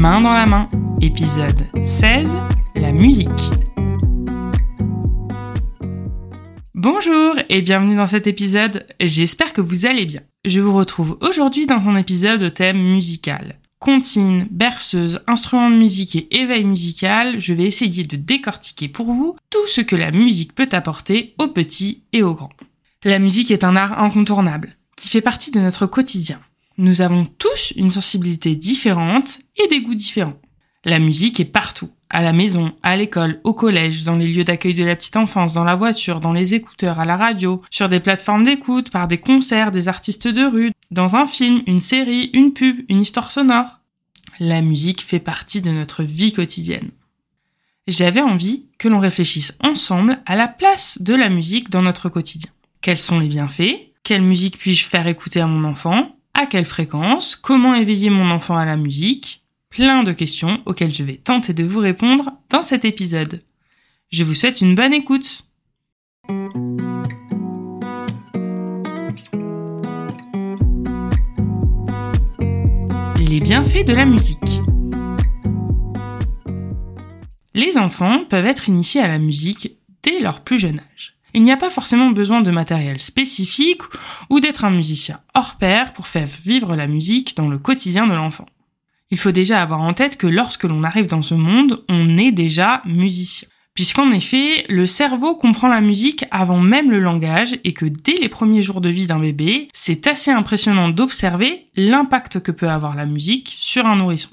Main dans la main, épisode 16, la musique. Bonjour et bienvenue dans cet épisode, j'espère que vous allez bien. Je vous retrouve aujourd'hui dans un épisode au thème musical. Comptine, berceuse, instruments de musique et éveil musical, je vais essayer de décortiquer pour vous tout ce que la musique peut apporter aux petits et aux grands. La musique est un art incontournable, qui fait partie de notre quotidien. Nous avons tous une sensibilité différente et des goûts différents. La musique est partout. À la maison, à l'école, au collège, dans les lieux d'accueil de la petite enfance, dans la voiture, dans les écouteurs, à la radio, sur des plateformes d'écoute, par des concerts, des artistes de rue, dans un film, une série, une pub, une histoire sonore. La musique fait partie de notre vie quotidienne. J'avais envie que l'on réfléchisse ensemble à la place de la musique dans notre quotidien. Quels sont les bienfaits? Quelle musique puis-je faire écouter à mon enfant? À quelle fréquence, comment éveiller mon enfant à la musique, plein de questions auxquelles je vais tenter de vous répondre dans cet épisode. Je vous souhaite une bonne écoute. Les bienfaits de la musique. Les enfants peuvent être initiés à la musique dès leur plus jeune âge. Il n'y a pas forcément besoin de matériel spécifique ou d'être un musicien hors pair pour faire vivre la musique dans le quotidien de l'enfant. Il faut déjà avoir en tête que lorsque l'on arrive dans ce monde, on est déjà musicien. Puisqu'en effet, le cerveau comprend la musique avant même le langage et que dès les premiers jours de vie d'un bébé, c'est assez impressionnant d'observer l'impact que peut avoir la musique sur un nourrisson.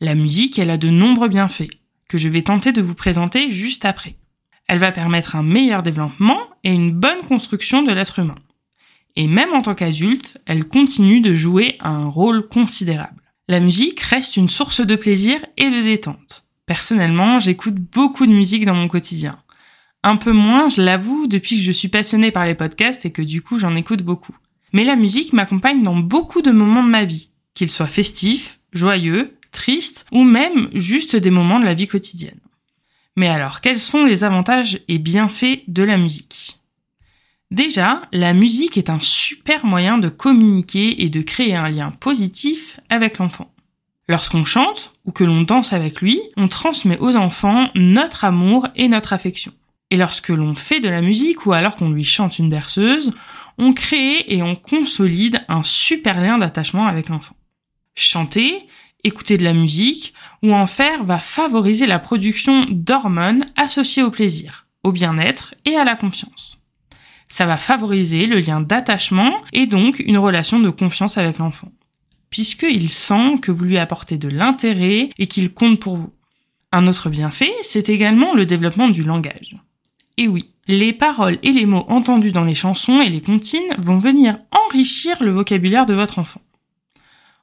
La musique, elle a de nombreux bienfaits, que je vais tenter de vous présenter juste après. Elle va permettre un meilleur développement et une bonne construction de l'être humain. Et même en tant qu'adulte, elle continue de jouer un rôle considérable. La musique reste une source de plaisir et de détente. Personnellement, j'écoute beaucoup de musique dans mon quotidien. Un peu moins, je l'avoue, depuis que je suis passionnée par les podcasts et que du coup j'en écoute beaucoup. Mais la musique m'accompagne dans beaucoup de moments de ma vie, qu'ils soient festifs, joyeux, tristes ou même juste des moments de la vie quotidienne. Mais alors, quels sont les avantages et bienfaits de la musique? Déjà, la musique est un super moyen de communiquer et de créer un lien positif avec l'enfant. Lorsqu'on chante ou que l'on danse avec lui, on transmet aux enfants notre amour et notre affection. Et lorsque l'on fait de la musique ou alors qu'on lui chante une berceuse, on crée et on consolide un super lien d'attachement avec l'enfant. Chanter, écouter de la musique ou en faire va favoriser la production d'hormones associées au plaisir, au bien-être et à la confiance. Ça va favoriser le lien d'attachement et donc une relation de confiance avec l'enfant, puisqu'il sent que vous lui apportez de l'intérêt et qu'il compte pour vous. Un autre bienfait, c'est également le développement du langage. Et oui, les paroles et les mots entendus dans les chansons et les comptines vont venir enrichir le vocabulaire de votre enfant.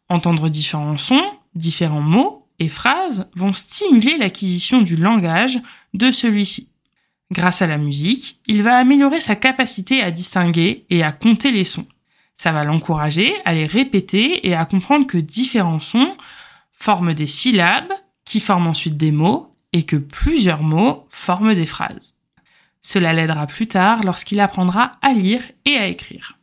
Entendre différents sons, différents mots et phrases vont stimuler l'acquisition du langage de celui-ci. Grâce à la musique, il va améliorer sa capacité à distinguer et à compter les sons. Ça va l'encourager à les répéter et à comprendre que différents sons forment des syllabes qui forment ensuite des mots et que plusieurs mots forment des phrases. Cela l'aidera plus tard lorsqu'il apprendra à lire et à écrire.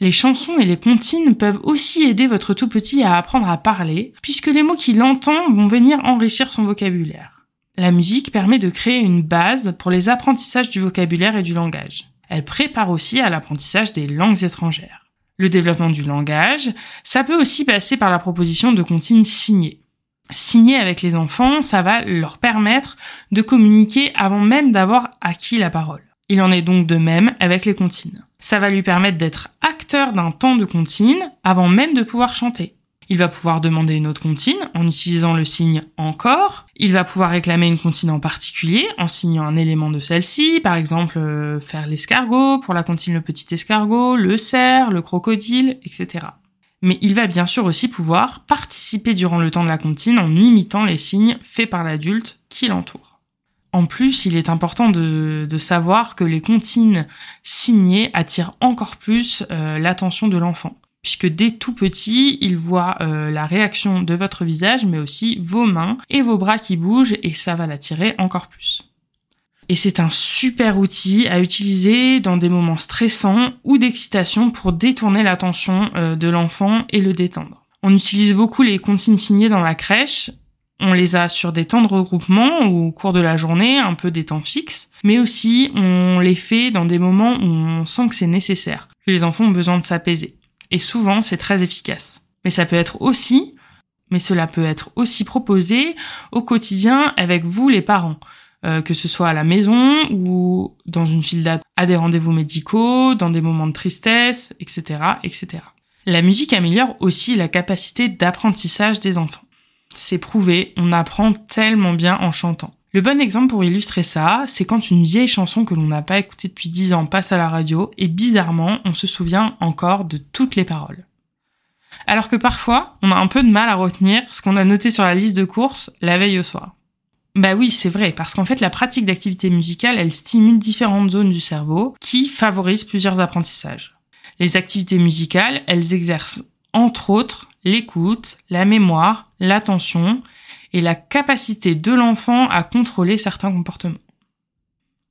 Les chansons et les comptines peuvent aussi aider votre tout petit à apprendre à parler, puisque les mots qu'il entend vont venir enrichir son vocabulaire. La musique permet de créer une base pour les apprentissages du vocabulaire et du langage. Elle prépare aussi à l'apprentissage des langues étrangères. Le développement du langage, ça peut aussi passer par la proposition de comptines signées. Signer avec les enfants, ça va leur permettre de communiquer avant même d'avoir acquis la parole. Il en est donc de même avec les comptines. Ça va lui permettre d'être acteur d'un temps de comptine avant même de pouvoir chanter. Il va pouvoir demander une autre comptine en utilisant le signe encore. Il va pouvoir réclamer une comptine en particulier en signant un élément de celle-ci, par exemple euh, faire l'escargot pour la comptine le petit escargot, le cerf, le crocodile, etc. Mais il va bien sûr aussi pouvoir participer durant le temps de la comptine en imitant les signes faits par l'adulte qui l'entoure. En plus, il est important de, savoir que les comptines signées attirent encore plus euh, l'attention de l'enfant puisque dès tout petit, il voit euh, la réaction de votre visage, mais aussi vos mains et vos bras qui bougent, et ça va l'attirer encore plus. Et c'est un super outil à utiliser dans des moments stressants ou d'excitation pour détourner l'attention euh, de l'enfant et le détendre. On utilise beaucoup les consignes signées dans la crèche. On les a sur des temps de regroupement ou au cours de la journée, un peu des temps fixes, mais aussi on les fait dans des moments où on sent que c'est nécessaire, que les enfants ont besoin de s'apaiser et souvent c'est très efficace. Mais cela peut être aussi proposé au quotidien avec vous les parents, euh, que ce soit à la maison ou dans une file d'attente à des rendez-vous médicaux, dans des moments de tristesse, etc., etc. La musique améliore aussi la capacité d'apprentissage des enfants. C'est prouvé, on apprend tellement bien en chantant. Le bon exemple pour illustrer ça, c'est quand une vieille chanson que l'on n'a pas écoutée depuis dix ans passe à la radio et bizarrement, on se souvient encore de toutes les paroles. Alors que parfois, on a un peu de mal à retenir ce qu'on a noté sur la liste de courses la veille au soir. Bah oui, c'est vrai, parce qu'en fait, la pratique d'activité musicale, elle stimule différentes zones du cerveau qui favorisent plusieurs apprentissages. Les activités musicales, elles exercent entre autres l'écoute, la mémoire, l'attention et la capacité de l'enfant à contrôler certains comportements.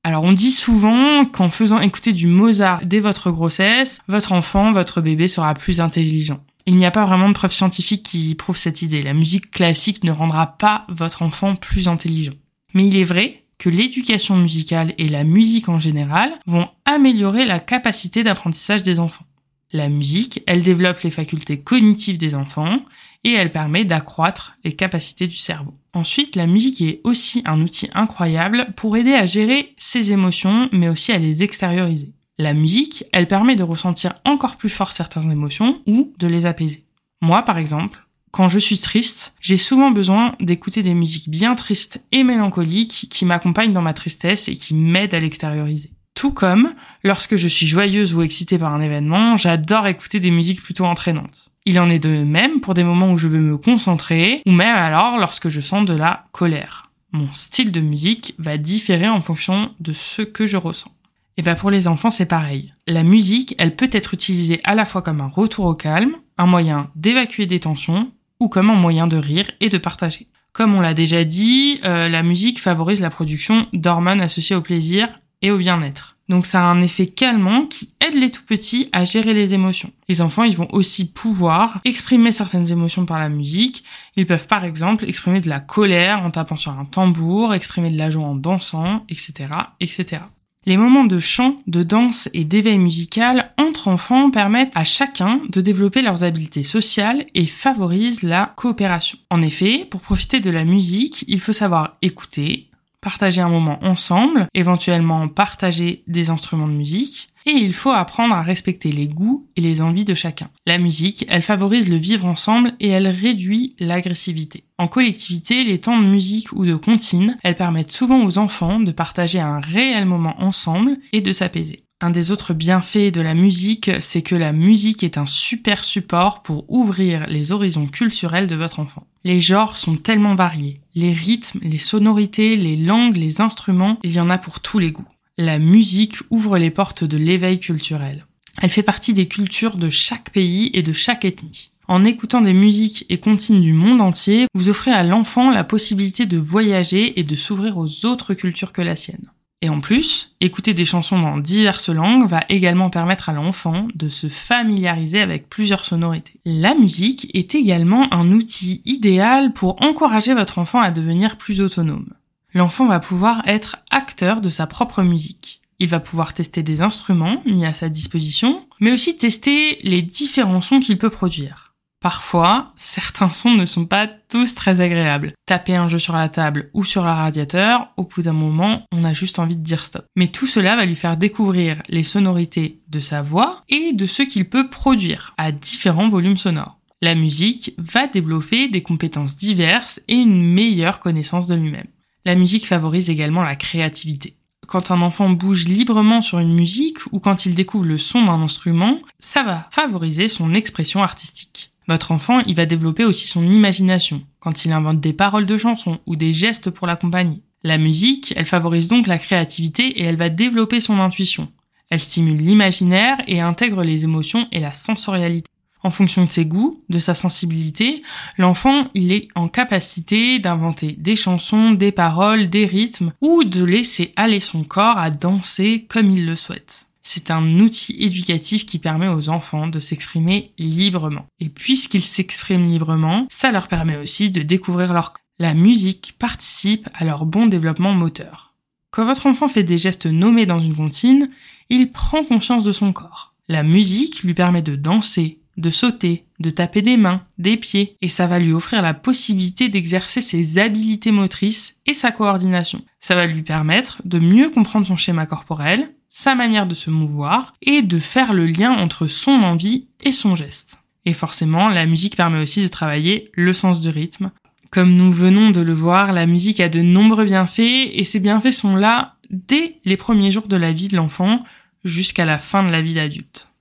Alors on dit souvent qu'en faisant écouter du Mozart dès votre grossesse, votre enfant, votre bébé sera plus intelligent. Il n'y a pas vraiment de preuves scientifiques qui prouvent cette idée. La musique classique ne rendra pas votre enfant plus intelligent. Mais il est vrai que l'éducation musicale et la musique en général vont améliorer la capacité d'apprentissage des enfants. La musique, elle développe les facultés cognitives des enfants et elle permet d'accroître les capacités du cerveau. Ensuite, la musique est aussi un outil incroyable pour aider à gérer ses émotions, mais aussi à les extérioriser. La musique, elle permet de ressentir encore plus fort certaines émotions ou de les apaiser. Moi, par exemple, quand je suis triste, j'ai souvent besoin d'écouter des musiques bien tristes et mélancoliques qui m'accompagnent dans ma tristesse et qui m'aident à l'extérioriser. Tout comme, lorsque je suis joyeuse ou excitée par un événement, j'adore écouter des musiques plutôt entraînantes. Il en est de même pour des moments où je veux me concentrer, ou même alors lorsque je sens de la colère. Mon style de musique va différer en fonction de ce que je ressens. Et bien pour les enfants, c'est pareil. La musique, elle peut être utilisée à la fois comme un retour au calme, un moyen d'évacuer des tensions, ou comme un moyen de rire et de partager. Comme on l'a déjà dit, euh, la musique favorise la production d'hormones associées au plaisir et au bien-être. Donc ça a un effet calmant qui aide les tout petits à gérer les émotions. Les enfants, ils vont aussi pouvoir exprimer certaines émotions par la musique. Ils peuvent par exemple exprimer de la colère en tapant sur un tambour, exprimer de la joie en dansant, etc., etc. Les moments de chant, de danse et d'éveil musical entre enfants permettent à chacun de développer leurs habiletés sociales et favorisent la coopération. En effet, pour profiter de la musique, il faut savoir écouter, partager un moment ensemble, éventuellement partager des instruments de musique, et il faut apprendre à respecter les goûts et les envies de chacun. La musique, elle favorise le vivre ensemble et elle réduit l'agressivité. En collectivité, les temps de musique ou de comptine, elles permettent souvent aux enfants de partager un réel moment ensemble et de s'apaiser. Un des autres bienfaits de la musique, c'est que la musique est un super support pour ouvrir les horizons culturels de votre enfant. Les genres sont tellement variés. Les rythmes, les sonorités, les langues, les instruments, il y en a pour tous les goûts. La musique ouvre les portes de l'éveil culturel. Elle fait partie des cultures de chaque pays et de chaque ethnie. En écoutant des musiques et comptines du monde entier, vous offrez à l'enfant la possibilité de voyager et de s'ouvrir aux autres cultures que la sienne. Et en plus, écouter des chansons dans diverses langues va également permettre à l'enfant de se familiariser avec plusieurs sonorités. La musique est également un outil idéal pour encourager votre enfant à devenir plus autonome. L'enfant va pouvoir être acteur de sa propre musique. Il va pouvoir tester des instruments mis à sa disposition, mais aussi tester les différents sons qu'il peut produire. Parfois, certains sons ne sont pas tous très agréables. Taper un jeu sur la table ou sur le radiateur, au bout d'un moment, on a juste envie de dire stop. Mais tout cela va lui faire découvrir les sonorités de sa voix et de ce qu'il peut produire à différents volumes sonores. La musique va développer des compétences diverses et une meilleure connaissance de lui-même. La musique favorise également la créativité quand un enfant bouge librement sur une musique ou quand il découvre le son d'un instrument, ça va favoriser son expression artistique. Votre enfant, il va développer aussi son imagination quand il invente des paroles de chansons ou des gestes pour l'accompagner. La musique, elle favorise donc la créativité et elle va développer son intuition. Elle stimule l'imaginaire et intègre les émotions et la sensorialité. En fonction de ses goûts, de sa sensibilité, l'enfant, il est en capacité d'inventer des chansons, des paroles, des rythmes, ou de laisser aller son corps à danser comme il le souhaite. C'est un outil éducatif qui permet aux enfants de s'exprimer librement. Et puisqu'ils s'expriment librement, ça leur permet aussi de découvrir leur corps. La musique participe à leur bon développement moteur. Quand votre enfant fait des gestes nommés dans une comptine, il prend conscience de son corps. La musique lui permet de danser, de sauter, de taper des mains, des pieds, et ça va lui offrir la possibilité d'exercer ses habilités motrices et sa coordination. Ça va lui permettre de mieux comprendre son schéma corporel, sa manière de se mouvoir et de faire le lien entre son envie et son geste. Et forcément, la musique permet aussi de travailler le sens du rythme. Comme nous venons de le voir, la musique a de nombreux bienfaits et ces bienfaits sont là dès les premiers jours de la vie de l'enfant jusqu'à la fin de la vie d'adulte.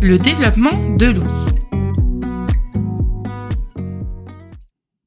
Le développement de l'ouïe.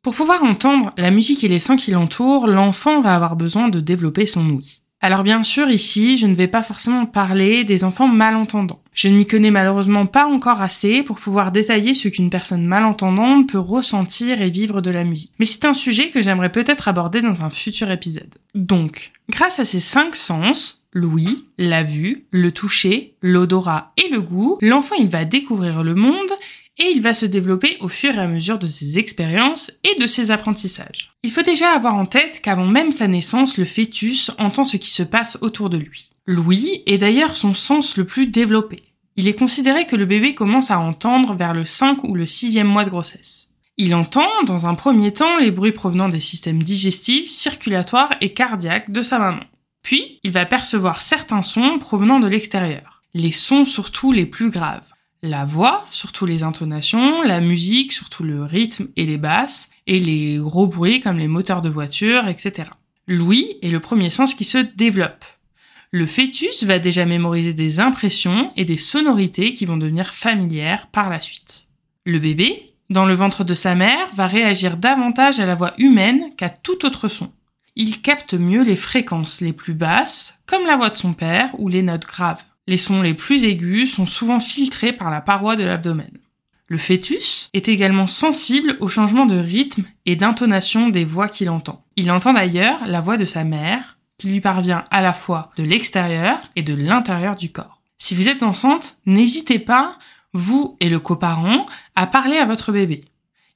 Pour pouvoir entendre la musique et les sons qui l'entourent, l'enfant va avoir besoin de développer son ouïe. Alors bien sûr, ici, je ne vais pas forcément parler des enfants malentendants. Je ne m'y connais malheureusement pas encore assez pour pouvoir détailler ce qu'une personne malentendante peut ressentir et vivre de la musique. Mais c'est un sujet que j'aimerais peut-être aborder dans un futur épisode. Donc, grâce à ces cinq sens, l'ouïe, la vue, le toucher, l'odorat et le goût, l'enfant il va découvrir le monde et il va se développer au fur et à mesure de ses expériences et de ses apprentissages. Il faut déjà avoir en tête qu'avant même sa naissance, le fœtus entend ce qui se passe autour de lui. L'ouïe est d'ailleurs son sens le plus développé. Il est considéré que le bébé commence à entendre vers le 5 ou le 6e mois de grossesse. Il entend, dans un premier temps, les bruits provenant des systèmes digestifs, circulatoires et cardiaques de sa maman. Puis, il va percevoir certains sons provenant de l'extérieur. Les sons surtout les plus graves la voix, surtout les intonations, la musique, surtout le rythme et les basses, et les gros bruits comme les moteurs de voiture, etc. L'ouïe est le premier sens qui se développe. Le fœtus va déjà mémoriser des impressions et des sonorités qui vont devenir familières par la suite. Le bébé, dans le ventre de sa mère, va réagir davantage à la voix humaine qu'à tout autre son. Il capte mieux les fréquences les plus basses, comme la voix de son père ou les notes graves. Les sons les plus aigus sont souvent filtrés par la paroi de l'abdomen. Le fœtus est également sensible au changement de rythme et d'intonation des voix qu'il entend. Il entend d'ailleurs la voix de sa mère, qui lui parvient à la fois de l'extérieur et de l'intérieur du corps. Si vous êtes enceinte, n'hésitez pas, vous et le coparent, à parler à votre bébé.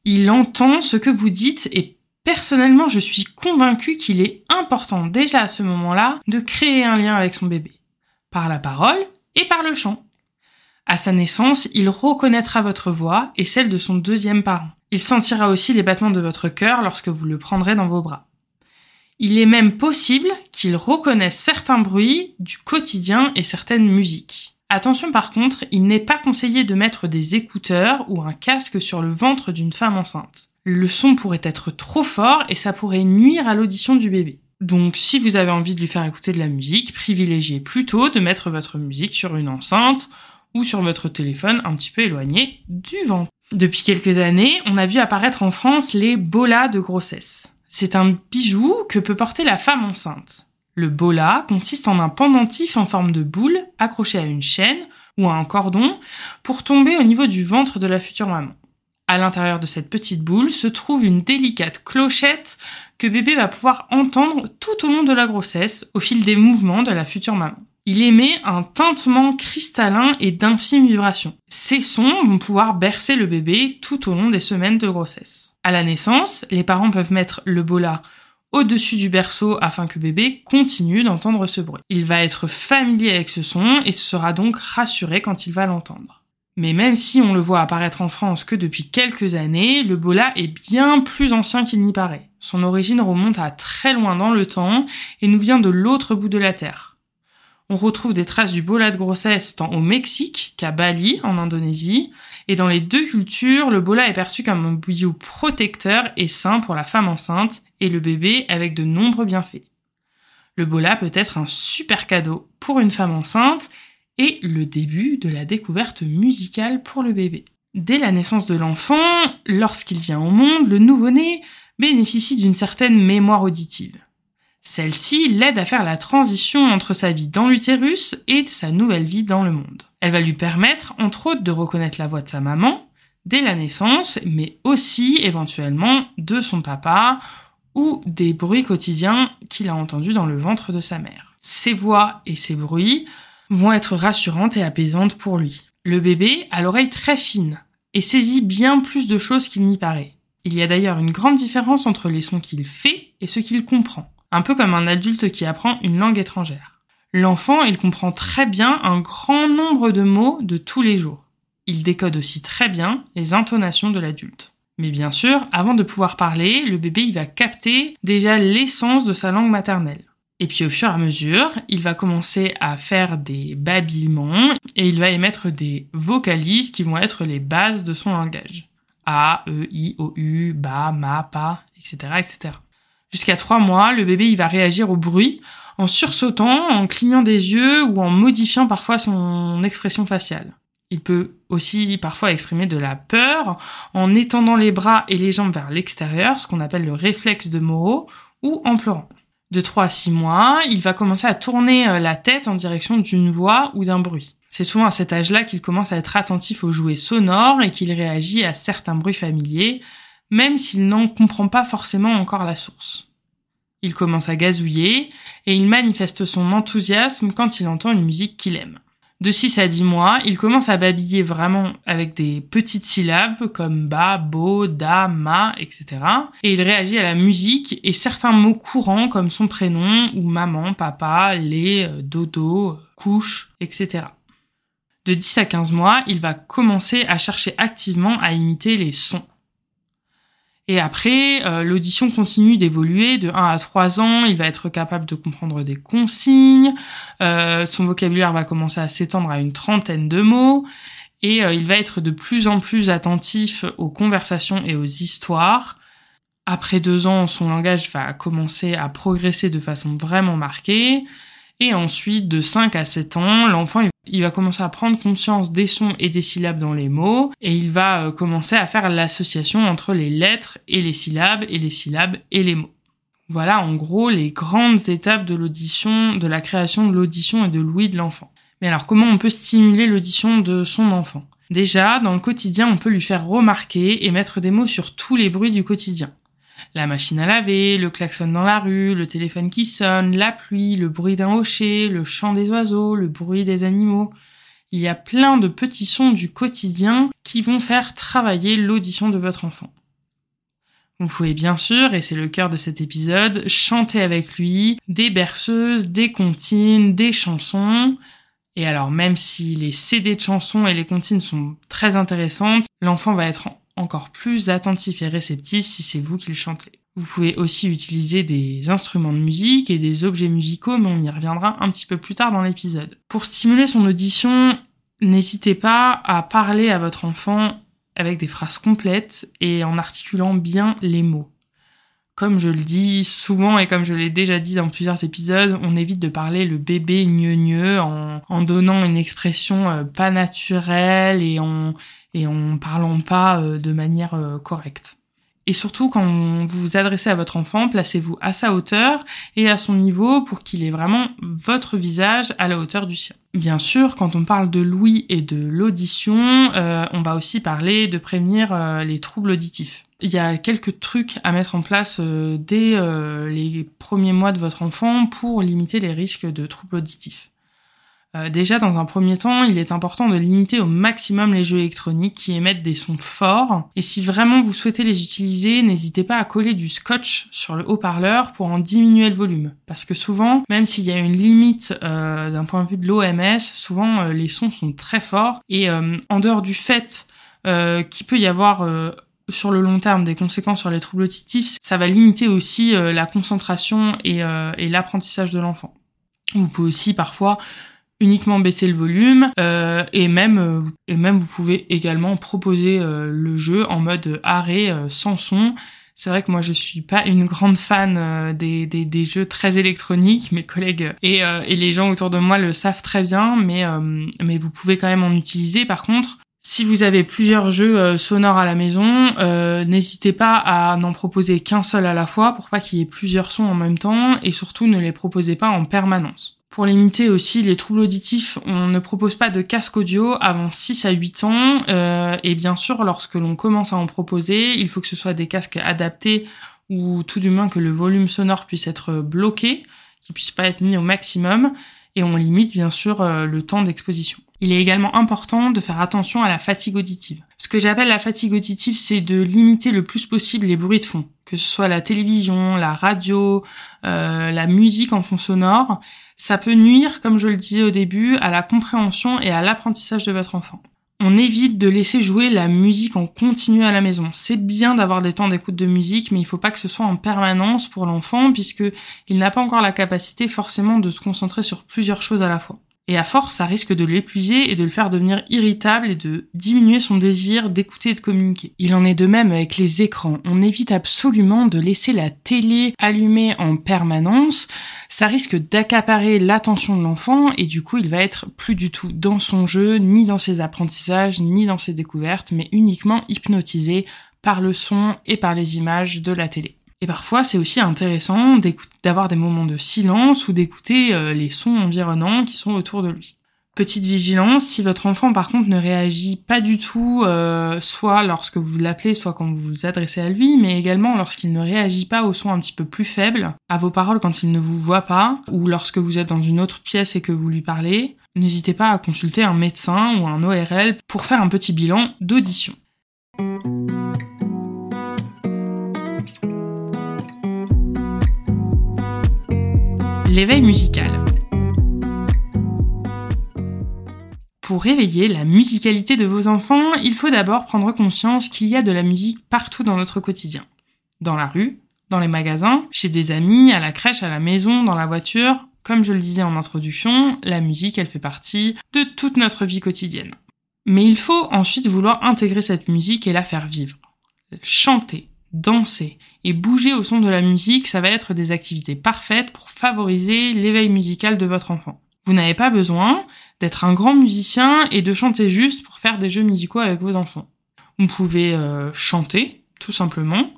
Il entend ce que vous dites et personnellement, je suis convaincue qu'il est important déjà à ce moment-là de créer un lien avec son bébé par la parole et par le chant. À sa naissance, il reconnaîtra votre voix et celle de son deuxième parent. Il sentira aussi les battements de votre cœur lorsque vous le prendrez dans vos bras. Il est même possible qu'il reconnaisse certains bruits du quotidien et certaines musiques. Attention par contre, il n'est pas conseillé de mettre des écouteurs ou un casque sur le ventre d'une femme enceinte. Le son pourrait être trop fort et ça pourrait nuire à l'audition du bébé. Donc si vous avez envie de lui faire écouter de la musique, privilégiez plutôt de mettre votre musique sur une enceinte ou sur votre téléphone un petit peu éloigné du vent. Depuis quelques années, on a vu apparaître en France les bolas de grossesse. C'est un bijou que peut porter la femme enceinte. Le bola consiste en un pendentif en forme de boule accroché à une chaîne ou à un cordon pour tomber au niveau du ventre de la future maman. À l'intérieur de cette petite boule se trouve une délicate clochette que bébé va pouvoir entendre tout au long de la grossesse, au fil des mouvements de la future maman. Il émet un tintement cristallin et d'infimes vibrations. Ces sons vont pouvoir bercer le bébé tout au long des semaines de grossesse. À la naissance, les parents peuvent mettre le bola au-dessus du berceau afin que bébé continue d'entendre ce bruit. Il va être familier avec ce son et sera donc rassuré quand il va l'entendre. Mais même si on le voit apparaître en France que depuis quelques années, le bola est bien plus ancien qu'il n'y paraît. Son origine remonte à très loin dans le temps et nous vient de l'autre bout de la Terre. On retrouve des traces du bola de grossesse tant au Mexique qu'à Bali, en Indonésie, et dans les deux cultures, le bola est perçu comme un bouillon protecteur et sain pour la femme enceinte et le bébé avec de nombreux bienfaits. Le bola peut être un super cadeau pour une femme enceinte le début de la découverte musicale pour le bébé. Dès la naissance de l'enfant, lorsqu'il vient au monde, le nouveau-né bénéficie d'une certaine mémoire auditive. Celle-ci l'aide à faire la transition entre sa vie dans l'utérus et sa nouvelle vie dans le monde. Elle va lui permettre, entre autres, de reconnaître la voix de sa maman dès la naissance, mais aussi éventuellement de son papa ou des bruits quotidiens qu'il a entendus dans le ventre de sa mère. Ces voix et ces bruits vont être rassurantes et apaisantes pour lui. Le bébé a l'oreille très fine et saisit bien plus de choses qu'il n'y paraît. Il y a d'ailleurs une grande différence entre les sons qu'il fait et ceux qu'il comprend un peu comme un adulte qui apprend une langue étrangère. L'enfant, il comprend très bien un grand nombre de mots de tous les jours. Il décode aussi très bien les intonations de l'adulte. Mais bien sûr, avant de pouvoir parler, le bébé il va capter déjà l'essence de sa langue maternelle. Et puis au fur et à mesure, il va commencer à faire des babillements et il va émettre des vocalises qui vont être les bases de son langage. A, E, I, O, U, Ba, Ma, Pa, etc., etc. Jusqu'à trois mois, le bébé il va réagir au bruit en sursautant, en clignant des yeux ou en modifiant parfois son expression faciale. Il peut aussi parfois exprimer de la peur en étendant les bras et les jambes vers l'extérieur, ce qu'on appelle le réflexe de Moro, ou en pleurant. De 3 à 6 mois, il va commencer à tourner euh, la tête en direction d'une voix ou d'un bruit. C'est souvent à cet âge-là qu'il commence à être attentif aux jouets sonores et qu'il réagit à certains bruits familiers, même s'il n'en comprend pas forcément encore la source. Il commence à gazouiller et il manifeste son enthousiasme quand il entend une musique qu'il aime. De 6 à 10 mois, il commence à babiller vraiment avec des petites syllabes comme ba, bo, da, ma, etc. Et il réagit à la musique et certains mots courants comme son prénom ou maman, papa, lait, euh, dodo, couche, etc. De 10 à 15 mois, il va commencer à chercher activement à imiter les sons. Et après, euh, l'audition continue d'évoluer de 1 à 3 ans. Il va être capable de comprendre des consignes. Euh, son vocabulaire va commencer à s'étendre à une trentaine de mots. Et euh, il va être de plus en plus attentif aux conversations et aux histoires. Après deux ans, son langage va commencer à progresser de façon vraiment marquée. Et ensuite, de 5 à 7 ans, l'enfant il va commencer à prendre conscience des sons et des syllabes dans les mots et il va euh, commencer à faire l'association entre les lettres et les syllabes et les syllabes et les mots. Voilà en gros les grandes étapes de l'audition, de la création de l'audition et de l'ouïe de l'enfant. Mais alors comment on peut stimuler l'audition de son enfant? Déjà, dans le quotidien, on peut lui faire remarquer et mettre des mots sur tous les bruits du quotidien la machine à laver, le klaxon dans la rue, le téléphone qui sonne, la pluie, le bruit d'un hocher, le chant des oiseaux, le bruit des animaux. Il y a plein de petits sons du quotidien qui vont faire travailler l'audition de votre enfant. Vous pouvez bien sûr, et c'est le cœur de cet épisode, chanter avec lui des berceuses, des comptines, des chansons. Et alors même si les CD de chansons et les comptines sont très intéressantes, l'enfant va être encore plus attentif et réceptif si c'est vous qui le chantez. Vous pouvez aussi utiliser des instruments de musique et des objets musicaux, mais on y reviendra un petit peu plus tard dans l'épisode. Pour stimuler son audition, n'hésitez pas à parler à votre enfant avec des phrases complètes et en articulant bien les mots. Comme je le dis souvent et comme je l'ai déjà dit dans plusieurs épisodes, on évite de parler le bébé gneu en, en donnant une expression euh, pas naturelle et en, parlant pas euh, de manière euh, correcte. Et surtout, quand vous vous adressez à votre enfant, placez-vous à sa hauteur et à son niveau pour qu'il ait vraiment votre visage à la hauteur du sien. Bien sûr, quand on parle de l'ouïe et de l'audition, on va aussi parler de prévenir les troubles auditifs. Il y a quelques trucs à mettre en place dès les premiers mois de votre enfant pour limiter les risques de troubles auditifs. Euh, déjà, dans un premier temps, il est important de limiter au maximum les jeux électroniques qui émettent des sons forts. Et si vraiment vous souhaitez les utiliser, n'hésitez pas à coller du scotch sur le haut-parleur pour en diminuer le volume. Parce que souvent, même s'il y a une limite euh, d'un point de vue de l'OMS, souvent euh, les sons sont très forts. Et en dehors du fait qu'il peut y avoir sur le long terme des conséquences sur les troubles auditifs, ça va limiter aussi la concentration et, et l'apprentissage de l'enfant. Vous pouvez aussi parfois uniquement baisser le volume euh, et même euh, et même vous pouvez également proposer euh, le jeu en mode arrêt sans son. C'est vrai que moi je suis pas une grande fan des, des, des, jeux très électroniques, mes collègues et, et les gens autour de moi le savent très bien, mais mais vous pouvez quand même en utiliser. Par contre, si vous avez plusieurs jeux sonores à la maison, n'hésitez pas à n'en proposer qu'un seul à la fois pour pas qu'il y ait plusieurs sons en même temps et surtout ne les proposez pas en permanence. Pour limiter aussi les troubles auditifs, on ne propose pas de casque audio avant 6 à 8 ans. Euh, et bien sûr, lorsque l'on commence à en proposer, il faut que ce soit des casques adaptés ou tout du moins que le volume sonore puisse être bloqué, qu'il puisse pas être mis au maximum. Et on limite bien sûr euh, le temps d'exposition. Il est également important de faire attention à la fatigue auditive. Ce que j'appelle la fatigue auditive, c'est de limiter le plus possible les bruits de fond, que ce soit la télévision, la radio, euh, la musique en fond sonore. Ça peut nuire, comme je le disais au début, à la compréhension et à l'apprentissage de votre enfant. On évite de laisser jouer la musique en continu à la maison. C'est bien d'avoir des temps d'écoute de musique, mais il faut pas que ce soit en permanence pour l'enfant puisque il n'a pas encore la capacité forcément de se concentrer sur plusieurs choses à la fois. Et à force, ça risque de l'épuiser et de le faire devenir irritable et de diminuer son désir d'écouter et de communiquer. Il en est de même avec les écrans. On évite absolument de laisser la télé allumée en permanence. Ça risque d'accaparer l'attention de l'enfant et du coup, il va être plus du tout dans son jeu, ni dans ses apprentissages, ni dans ses découvertes, mais uniquement hypnotisé par le son et par les images de la télé. Et parfois, c'est aussi intéressant d'avoir des moments de silence ou d'écouter euh, les sons environnants qui sont autour de lui. Petite vigilance, si votre enfant par contre ne réagit pas du tout, euh, soit lorsque vous l'appelez, soit quand vous vous adressez à lui, mais également lorsqu'il ne réagit pas au son un petit peu plus faible, à vos paroles quand il ne vous voit pas, ou lorsque vous êtes dans une autre pièce et que vous lui parlez, n'hésitez pas à consulter un médecin ou un ORL pour faire un petit bilan d'audition. L'éveil musical. Pour réveiller la musicalité de vos enfants, il faut d'abord prendre conscience qu'il y a de la musique partout dans notre quotidien. Dans la rue, dans les magasins, chez des amis, à la crèche, à la maison, dans la voiture. Comme je le disais en introduction, la musique, elle fait partie de toute notre vie quotidienne. Mais il faut ensuite vouloir intégrer cette musique et la faire vivre. Chanter, danser et bouger au son de la musique, ça va être des activités parfaites pour favoriser l'éveil musical de votre enfant. Vous n'avez pas besoin d'être un grand musicien et de chanter juste pour faire des jeux musicaux avec vos enfants. Vous pouvez euh, chanter, tout simplement,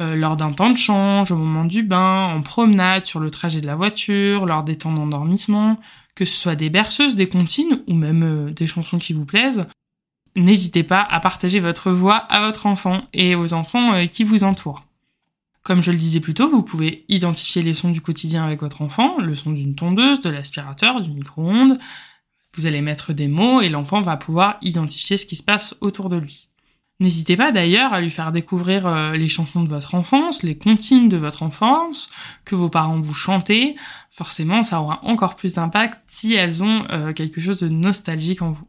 euh, lors d'un temps de change, au moment du bain, en promenade, sur le trajet de la voiture, lors des temps d'endormissement, que ce soit des berceuses, des comptines ou même euh, des chansons qui vous plaisent n'hésitez pas à partager votre voix à votre enfant et aux enfants euh, qui vous entourent. Comme je le disais plus tôt, vous pouvez identifier les sons du quotidien avec votre enfant, le son d'une tondeuse, de l'aspirateur, du micro-ondes. Vous allez mettre des mots et l'enfant va pouvoir identifier ce qui se passe autour de lui. N'hésitez pas d'ailleurs à lui faire découvrir euh, les chansons de votre enfance, les comptines de votre enfance, que vos parents vous chantaient. Forcément, ça aura encore plus d'impact si elles ont euh, quelque chose de nostalgique en vous.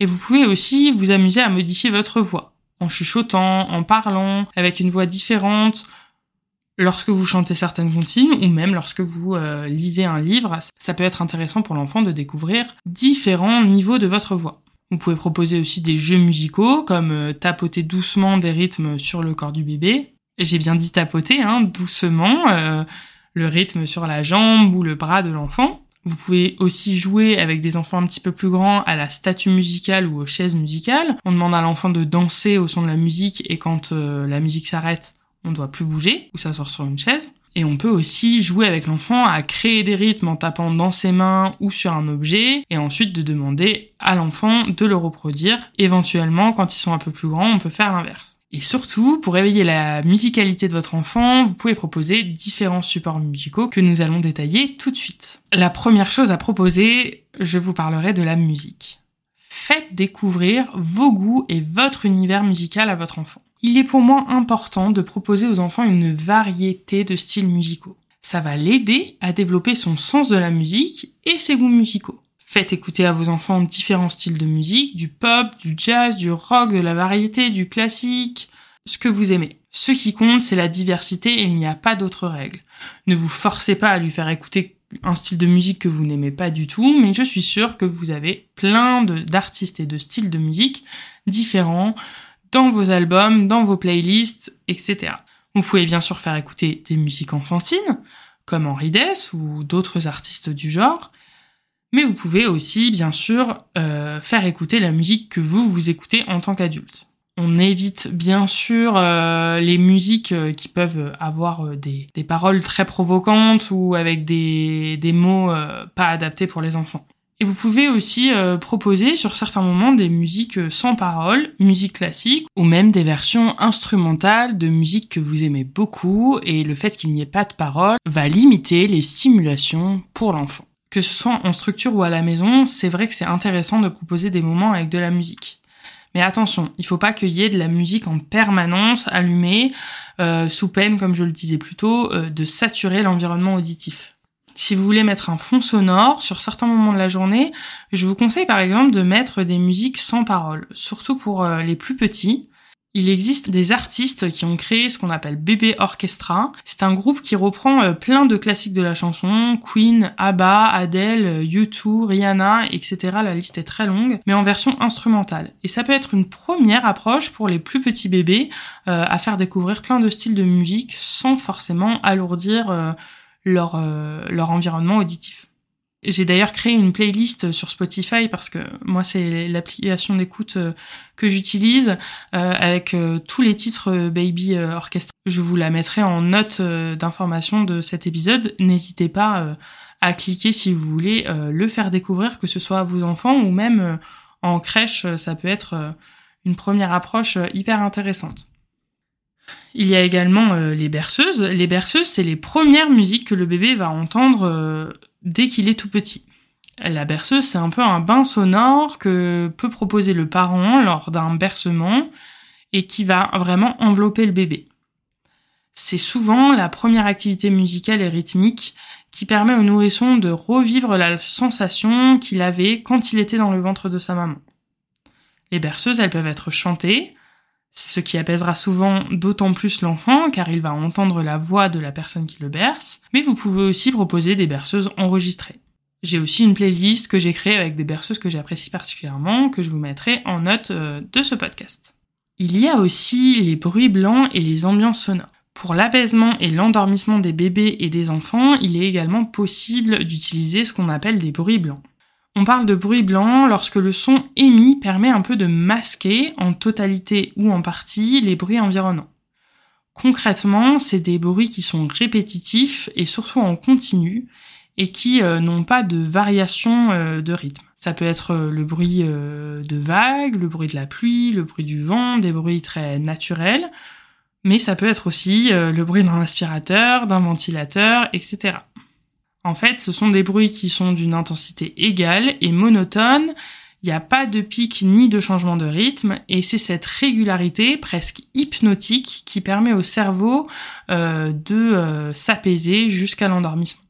Et vous pouvez aussi vous amuser à modifier votre voix, en chuchotant, en parlant, avec une voix différente, lorsque vous chantez certaines comptines ou même lorsque vous euh, lisez un livre. Ça peut être intéressant pour l'enfant de découvrir différents niveaux de votre voix. Vous pouvez proposer aussi des jeux musicaux comme euh, tapoter doucement des rythmes sur le corps du bébé. J'ai bien dit tapoter, hein, doucement, euh, le rythme sur la jambe ou le bras de l'enfant. Vous pouvez aussi jouer avec des enfants un petit peu plus grands à la statue musicale ou aux chaises musicales. On demande à l'enfant de danser au son de la musique et quand euh, la musique s'arrête, on ne doit plus bouger ou s'asseoir sur une chaise. Et on peut aussi jouer avec l'enfant à créer des rythmes en tapant dans ses mains ou sur un objet, et ensuite de demander à l'enfant de le reproduire. Éventuellement, quand ils sont un peu plus grands, on peut faire l'inverse. Et surtout, pour éveiller la musicalité de votre enfant, vous pouvez proposer différents supports musicaux que nous allons détailler tout de suite. La première chose à proposer, je vous parlerai de la musique. Faites découvrir vos goûts et votre univers musical à votre enfant il est pour moi important de proposer aux enfants une variété de styles musicaux. Ça va l'aider à développer son sens de la musique et ses goûts musicaux. Faites écouter à vos enfants différents styles de musique, du pop, du jazz, du rock, de la variété, du classique, ce que vous aimez. Ce qui compte, c'est la diversité et il n'y a pas d'autres règles. Ne vous forcez pas à lui faire écouter un style de musique que vous n'aimez pas du tout, mais je suis sûre que vous avez plein d'artistes et de styles de musique différents, dans vos albums, dans vos playlists, etc. Vous pouvez bien sûr faire écouter des musiques enfantines, comme Henri Dess ou d'autres artistes du genre, mais vous pouvez aussi bien sûr euh, faire écouter la musique que vous vous écoutez en tant qu'adulte. On évite bien sûr euh, les musiques euh, qui peuvent avoir des, paroles très provocantes ou avec des, mots pas adaptés pour les enfants. Et vous pouvez aussi proposer sur certains moments des musiques sans paroles, musique classique, ou même des versions instrumentales de musique que vous aimez beaucoup, et le fait qu'il n'y ait pas de paroles va limiter les stimulations pour l'enfant. Que ce soit en structure ou à la maison, c'est vrai que c'est intéressant de proposer des moments avec de la musique. Mais attention, il faut pas qu'il y ait de la musique en permanence allumée, euh, sous peine, comme je le disais plus tôt, de saturer l'environnement auditif. Si vous voulez mettre un fond sonore sur certains moments de la journée, je vous conseille par exemple de mettre des musiques sans paroles, surtout pour euh, les plus petits. Il existe des artistes qui ont créé ce qu'on appelle Bébé Orchestra. C'est un groupe qui reprend euh, plein de classiques de la chanson, Queen, ABBA, Adele, U2, Rihanna, etc. La liste est très longue, mais en version instrumentale. Et ça peut être une première approche pour les plus petits bébés euh, à faire découvrir plein de styles de musique sans forcément alourdir euh, leur environnement auditif. J'ai d'ailleurs créé une playlist sur Spotify parce que moi c'est l'application d'écoute euh, que j'utilise euh, avec tous les titres Baby Orchestra. Je vous la mettrai en note d'information de cet épisode. N'hésitez pas à cliquer si vous voulez le faire découvrir, que ce soit à vos enfants ou même en crèche, ça peut être une première approche hyper intéressante. Il y a également euh, les berceuses. Les berceuses, c'est les premières musiques que le bébé va entendre euh, dès qu'il est tout petit. La berceuse, c'est un peu un bain sonore que peut proposer le parent lors d'un bercement et qui va vraiment envelopper le bébé. C'est souvent la première activité musicale et rythmique qui permet au nourrisson de revivre la sensation qu'il avait quand il était dans le ventre de sa maman. Les berceuses, elles peuvent être chantées, ce qui apaisera souvent d'autant plus l'enfant car il va entendre la voix de la personne qui le berce, mais vous pouvez aussi proposer des berceuses enregistrées. J'ai aussi une playlist que j'ai créée avec des berceuses que j'apprécie particulièrement, que je vous mettrai en note euh, de ce podcast. Il y a aussi les bruits blancs et les ambiances sonores. Pour l'apaisement et l'endormissement des bébés et des enfants, il est également possible d'utiliser ce qu'on appelle des bruits blancs. On parle de bruit blanc lorsque le son émis permet un peu de masquer, en totalité ou en partie, les bruits environnants. Concrètement, c'est des bruits qui sont répétitifs et surtout en continu et qui euh, n'ont pas de variation euh, de rythme. Ça peut être euh, le bruit de vagues, le bruit de la pluie, le bruit du vent, des bruits très naturels, mais ça peut être aussi le bruit d'un aspirateur, d'un ventilateur, etc. En fait, ce sont des bruits qui sont d'une intensité égale et monotone. Il n'y a pas de pic ni de changement de rythme et c'est cette régularité presque hypnotique qui permet au cerveau euh, de euh, s'apaiser jusqu'à l'endormissement.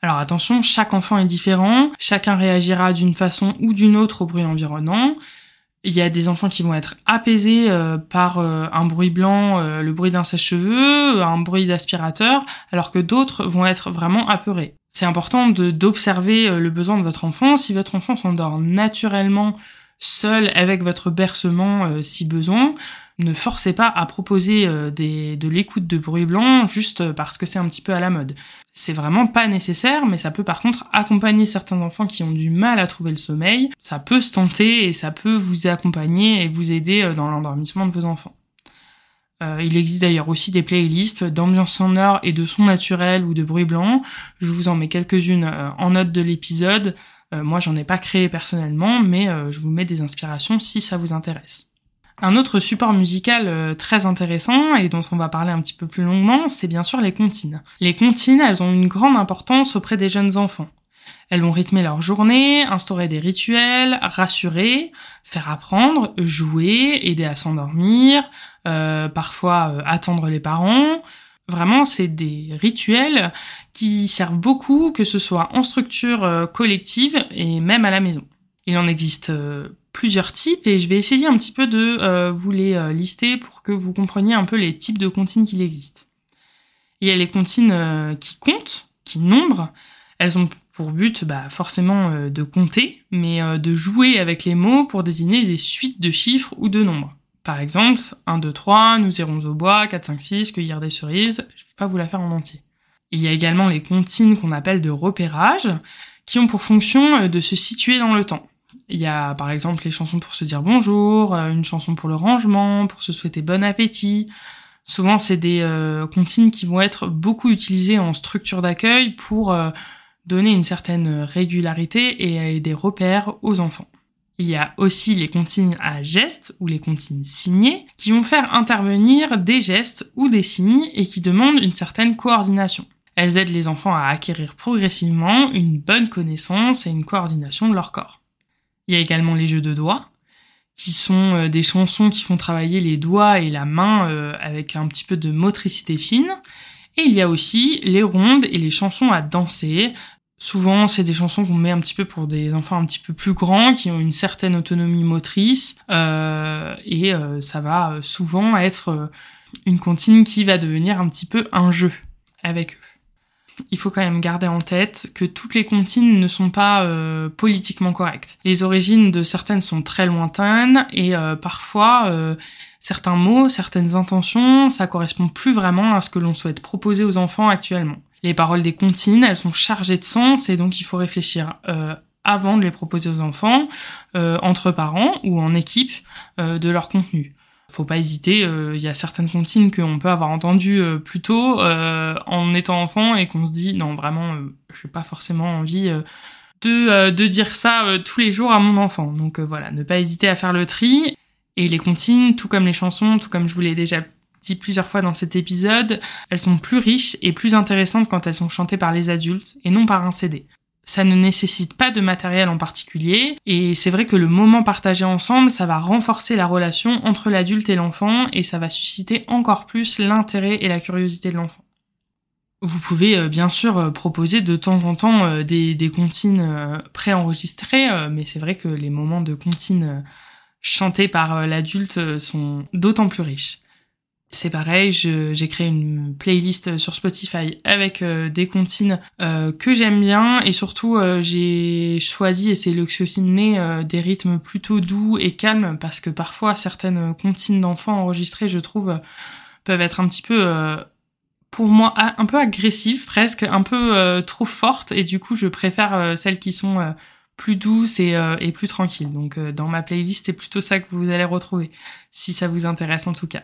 Alors attention, chaque enfant est différent, chacun réagira d'une façon ou d'une autre au bruit environnant. Il y a des enfants qui vont être apaisés euh, par un bruit blanc, le bruit d'un sèche-cheveux, un bruit d'aspirateur, alors que d'autres vont être vraiment apeurés. C'est important d'observer euh, le besoin de votre enfant. Si votre enfant s'endort naturellement seul avec votre bercement euh, si besoin, ne forcez pas à proposer euh, de l'écoute de bruit blanc juste parce que c'est un petit peu à la mode. C'est vraiment pas nécessaire, mais ça peut par contre accompagner certains enfants qui ont du mal à trouver le sommeil. Ça peut se tenter et ça peut vous accompagner et vous aider dans l'endormissement de vos enfants. Euh, il existe d'ailleurs aussi des playlists d'ambiance sonore et de son naturel ou de bruit blanc. Je vous en mets quelques-unes euh, en note de l'épisode. Euh, moi, j'en ai pas créé personnellement, mais je vous mets des inspirations si ça vous intéresse. Un autre support musical très intéressant et dont on va parler un petit peu plus longuement, c'est bien sûr les comptines. Les comptines, elles ont une grande importance auprès des jeunes enfants. Elles vont rythmer leur journée, instaurer des rituels, rassurer, faire apprendre, jouer, aider à s'endormir, parfois euh, attendre les parents. Vraiment, c'est des rituels qui servent beaucoup, que ce soit en structure euh, collective et même à la maison. Il en existe plusieurs types et je vais essayer un petit peu de vous les lister pour que vous compreniez un peu les types de comptines qu'il existe. Il y a les comptines qui comptent, qui nombrent. Elles ont pour but bah, forcément de compter, mais de jouer avec les mots pour désigner des suites de chiffres ou de nombres. Par exemple, 1, 2, 3, nous irons au bois, 4, 5, 6, cueillir des cerises. Je vais pas vous la faire en entier. Il y a également les comptines qu'on appelle de repérage, qui ont pour fonction euh, de se situer dans le temps. Il y a par exemple les chansons pour se dire bonjour, euh, une chanson pour le rangement, pour se souhaiter bon appétit. Souvent, c'est des euh, comptines qui vont être beaucoup utilisées en structure d'accueil pour donner une certaine régularité et des repères aux enfants. Il y a aussi les comptines à gestes ou les comptines signées qui vont faire intervenir des gestes ou des signes et qui demandent une certaine coordination. Elles aident les enfants à acquérir progressivement une bonne connaissance et une coordination de leur corps. Il y a également les jeux de doigts, qui sont euh, des chansons qui font travailler les doigts et la main euh, avec un petit peu de motricité fine. Et il y a aussi les rondes et les chansons à danser, Souvent, c'est des chansons qu'on met un petit peu pour des enfants un petit peu plus grands, qui ont une certaine autonomie motrice, euh, et euh, ça va souvent être euh, une comptine qui va devenir un petit peu un jeu avec eux. Il faut quand même garder en tête que toutes les comptines ne sont pas politiquement correctes. Les origines de certaines sont très lointaines et parfois certains mots, certaines intentions, ça correspond plus vraiment à ce que l'on souhaite proposer aux enfants actuellement. Les paroles des comptines, elles sont chargées de sens et donc il faut réfléchir euh, avant de les proposer aux enfants, euh, entre parents ou en équipe, euh, de leur contenu. Faut pas hésiter, il y a certaines comptines qu'on peut avoir entendues plus tôt en étant enfant et qu'on se dit non vraiment, j'ai pas forcément envie de, de dire ça tous les jours à mon enfant. Donc voilà, ne pas hésiter à faire le tri. Et les comptines, tout comme les chansons, tout comme je vous l'ai déjà dit plusieurs fois dans cet épisode, elles sont plus riches et plus intéressantes quand elles sont chantées par les adultes et non par un CD. Ça ne nécessite pas de matériel en particulier, et c'est vrai que le moment partagé ensemble, ça va renforcer la relation entre l'adulte et l'enfant, et ça va susciter encore plus l'intérêt et la curiosité de l'enfant. Vous pouvez euh, bien sûr euh, proposer de temps en temps euh, des, des comptines préenregistrées, mais c'est vrai que les moments de comptines chantés par l'adulte sont d'autant plus riches. C'est pareil, j'ai créé une playlist sur Spotify avec euh, des comptines euh, que j'aime bien et surtout euh, j'ai choisi et c'est sélectionné des rythmes plutôt doux et calmes parce que parfois certaines comptines d'enfants enregistrées, je trouve, peuvent être un petit peu pour moi un peu agressives presque, un peu trop fortes et du coup je préfère celles qui sont plus douces et, et plus tranquilles. Donc dans ma playlist, c'est plutôt ça que vous allez retrouver si ça vous intéresse en tout cas.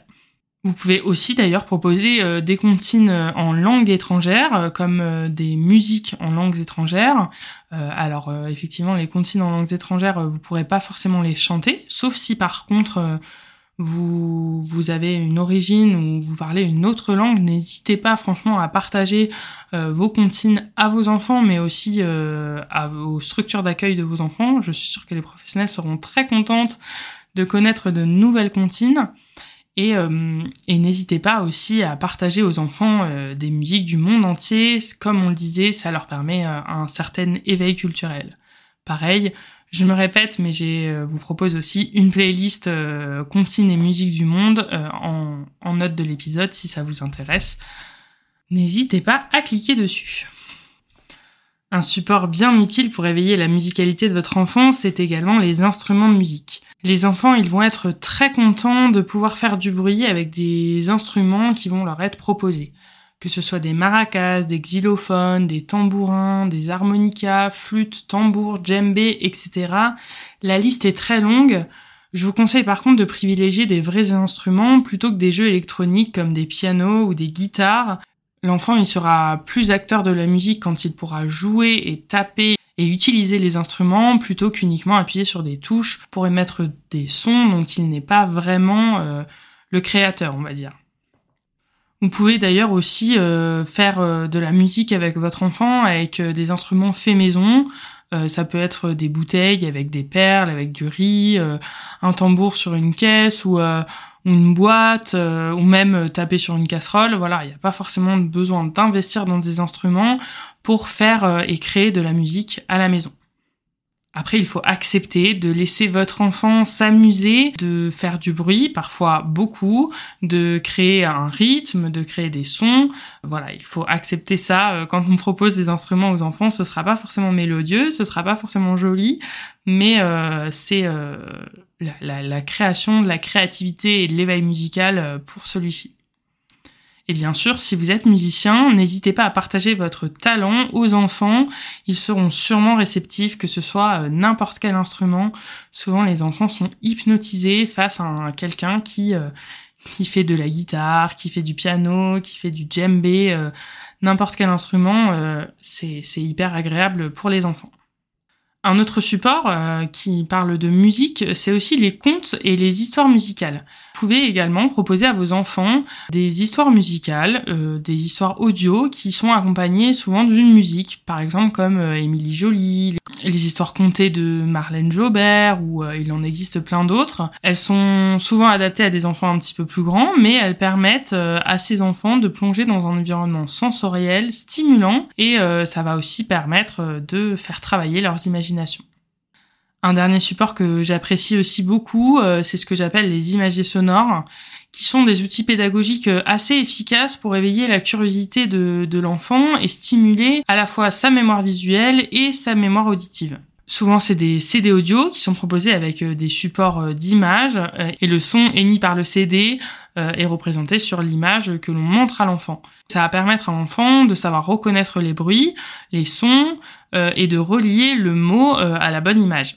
Vous pouvez aussi d'ailleurs proposer euh, des comptines euh, en langue étrangère, euh, comme des musiques en langues étrangères. alors effectivement, les comptines en langues étrangères, vous pourrez pas forcément les chanter, sauf si par contre vous, avez une origine ou vous parlez une autre langue, n'hésitez pas franchement à partager vos comptines à vos enfants, mais aussi à vos structures d'accueil de vos enfants. Je suis sûre que les professionnels seront très contentes de connaître de nouvelles comptines. Euh, et, n'hésitez pas aussi à partager aux enfants euh, des musiques du monde entier. Comme on le disait, ça leur permet euh, un certain éveil culturel. Pareil, je me répète, mais je vous propose aussi une playlist comptine et musique du monde en, en note de l'épisode si ça vous intéresse. N'hésitez pas à cliquer dessus. Un support bien utile pour éveiller la musicalité de votre enfant, c'est également les instruments de musique. Les enfants, ils vont être très contents de pouvoir faire du bruit avec des instruments qui vont leur être proposés. Que ce soit des maracas, des xylophones, des tambourins, des harmonicas, flûtes, tambours, djembé, etc. La liste est très longue. Je vous conseille par contre de privilégier des vrais instruments plutôt que des jeux électroniques comme des pianos ou des guitares. L'enfant, il sera plus acteur de la musique quand il pourra jouer et taper et utiliser les instruments plutôt qu'uniquement appuyer sur des touches pour émettre des sons dont il n'est pas vraiment euh, le créateur, on va dire. Vous pouvez d'ailleurs aussi euh, faire euh, de la musique avec votre enfant avec des instruments faits maison. ça peut être des bouteilles avec des perles, avec du riz, un tambour sur une caisse ou une boîte euh, ou même euh, taper sur une casserole. Voilà, il n'y a pas forcément besoin d'investir dans des instruments pour faire euh, et créer de la musique à la maison. Après, il faut accepter de laisser votre enfant s'amuser, de faire du bruit, parfois beaucoup, de créer un rythme, de créer des sons. Voilà, il faut accepter ça. Quand on propose des instruments aux enfants, ce sera pas forcément mélodieux, ce sera pas forcément joli, mais euh, c'est euh, la, la, création, de la créativité et de l'éveil musical euh, pour celui-ci. Et bien sûr, si vous êtes musicien, n'hésitez pas à partager votre talent aux enfants. Ils seront sûrement réceptifs, que ce soit n'importe quel instrument. Souvent, les enfants sont hypnotisés face à quelqu'un qui qui fait de la guitare, qui fait du piano, qui fait du djembé, n'importe quel instrument, c'est hyper agréable pour les enfants. Un autre support euh, qui parle de musique, c'est aussi les contes et les histoires musicales. Vous pouvez également proposer à vos enfants des histoires musicales, euh, des histoires audio qui sont accompagnées souvent d'une musique, par exemple comme euh, Émilie Jolie, les histoires contées de Marlène Jobert ou il en existe plein d'autres. Elles sont souvent adaptées à des enfants un petit peu plus grands, mais elles permettent à ces enfants de plonger dans un environnement sensoriel, stimulant, et ça va aussi permettre de faire travailler leurs imaginations un dernier support que j'apprécie aussi beaucoup, euh, c'est ce que j'appelle les imagiers sonores, qui sont des outils pédagogiques euh, assez efficaces pour éveiller la curiosité de, de l'enfant et stimuler à la fois sa mémoire visuelle et sa mémoire auditive. Souvent, c'est des CD audio qui sont proposés avec euh, des supports d'images et le son émis par le CD est représenté sur l'image que l'on montre à l'enfant. Ça va permettre à l'enfant de savoir reconnaître les bruits, les sons et de relier le mot à la bonne image.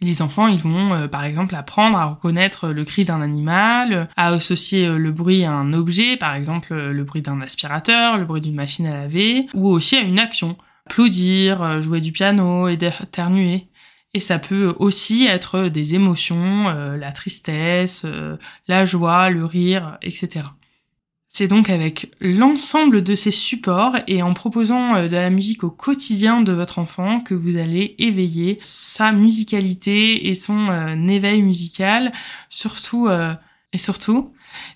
Les enfants, ils vont euh, par exemple apprendre à reconnaître le cri d'un animal, à associer euh, le bruit à un objet, par exemple euh, le bruit d'un aspirateur, le bruit d'une machine à laver, ou aussi à une action. Applaudir, jouer du piano, éternuer. Et ça peut aussi être des émotions, la tristesse, la joie, le rire, etc. C'est donc avec l'ensemble de ces supports et en proposant euh, de la musique au quotidien de votre enfant que vous allez éveiller sa musicalité et son euh, éveil musical. Surtout euh, et surtout,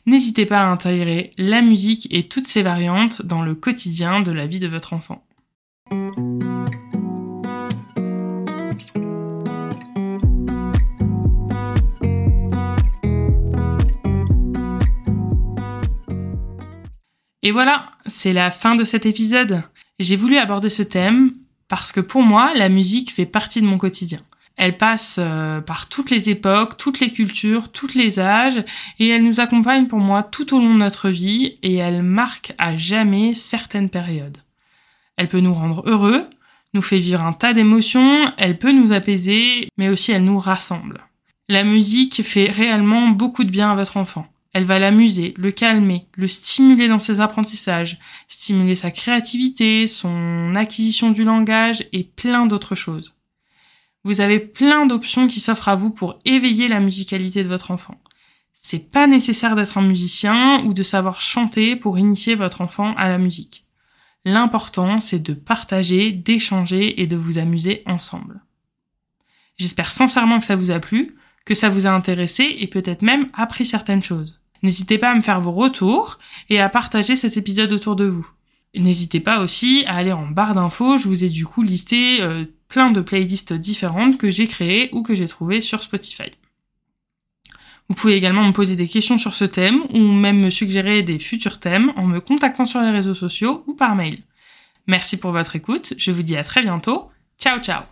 n'hésitez pas à intégrer la musique et toutes ses variantes dans le quotidien de la vie de votre enfant. Et voilà, c'est la fin de cet épisode. J'ai voulu aborder ce thème parce que pour moi, la musique fait partie de mon quotidien. Elle passe euh, par toutes les époques, toutes les cultures, tous les âges, et elle nous accompagne pour moi tout au long de notre vie, et elle marque à jamais certaines périodes. Elle peut nous rendre heureux, nous fait vivre un tas d'émotions, elle peut nous apaiser, mais aussi elle nous rassemble. La musique fait réellement beaucoup de bien à votre enfant. Elle va l'amuser, le calmer, le stimuler dans ses apprentissages, stimuler sa créativité, son acquisition du langage et plein d'autres choses. Vous avez plein d'options qui s'offrent à vous pour éveiller la musicalité de votre enfant. C'est pas nécessaire d'être un musicien ou de savoir chanter pour initier votre enfant à la musique. L'important, c'est de partager, d'échanger et de vous amuser ensemble. J'espère sincèrement que ça vous a plu, que ça vous a intéressé et peut-être même appris certaines choses. N'hésitez pas à me faire vos retours et à partager cet épisode autour de vous. N'hésitez pas aussi à aller en barre d'infos, je vous ai du coup listé euh, plein de playlists différentes que j'ai créées ou que j'ai trouvées sur Spotify. Vous pouvez également me poser des questions sur ce thème ou même me suggérer des futurs thèmes en me contactant sur les réseaux sociaux ou par mail. Merci pour votre écoute, je vous dis à très bientôt. Ciao ciao